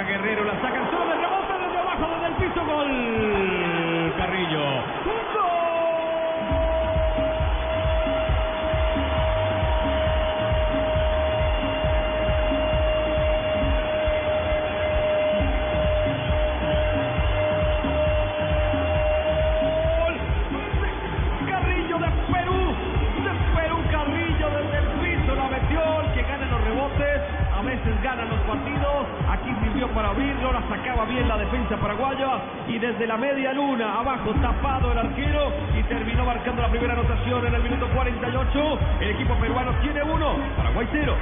Guerrero, la saca a veces gana los partidos, aquí sirvió para abrirlo, la sacaba bien la defensa paraguaya. Y desde la media luna abajo tapado el arquero. Y terminó marcando la primera anotación en el minuto 48, el equipo peruano tiene uno, Paraguay cero.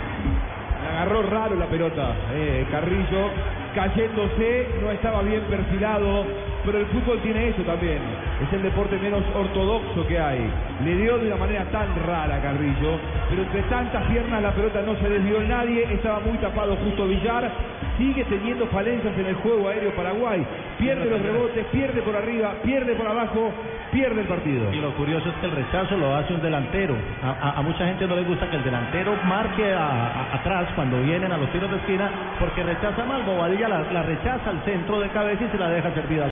Agarró raro la pelota, eh, Carrillo, cayéndose, no estaba bien perfilado, pero el fútbol tiene eso también. Es el deporte menos ortodoxo que hay. Le dio de una manera tan rara a Carrillo, pero entre tantas piernas la pelota no se desvió nadie, estaba muy tapado justo Villar, sigue teniendo falencias en el juego aéreo Paraguay, pierde los rebotes, pierde por arriba, pierde por abajo, pierde el partido. Y lo curioso es que el rechazo lo hace un delantero. A, mucha gente no le gusta que el delantero marque a- atrás cuando vienen a los tiros de esquina porque rechaza mal. Bobadilla la, la rechaza al centro de cabeza y se la deja servida.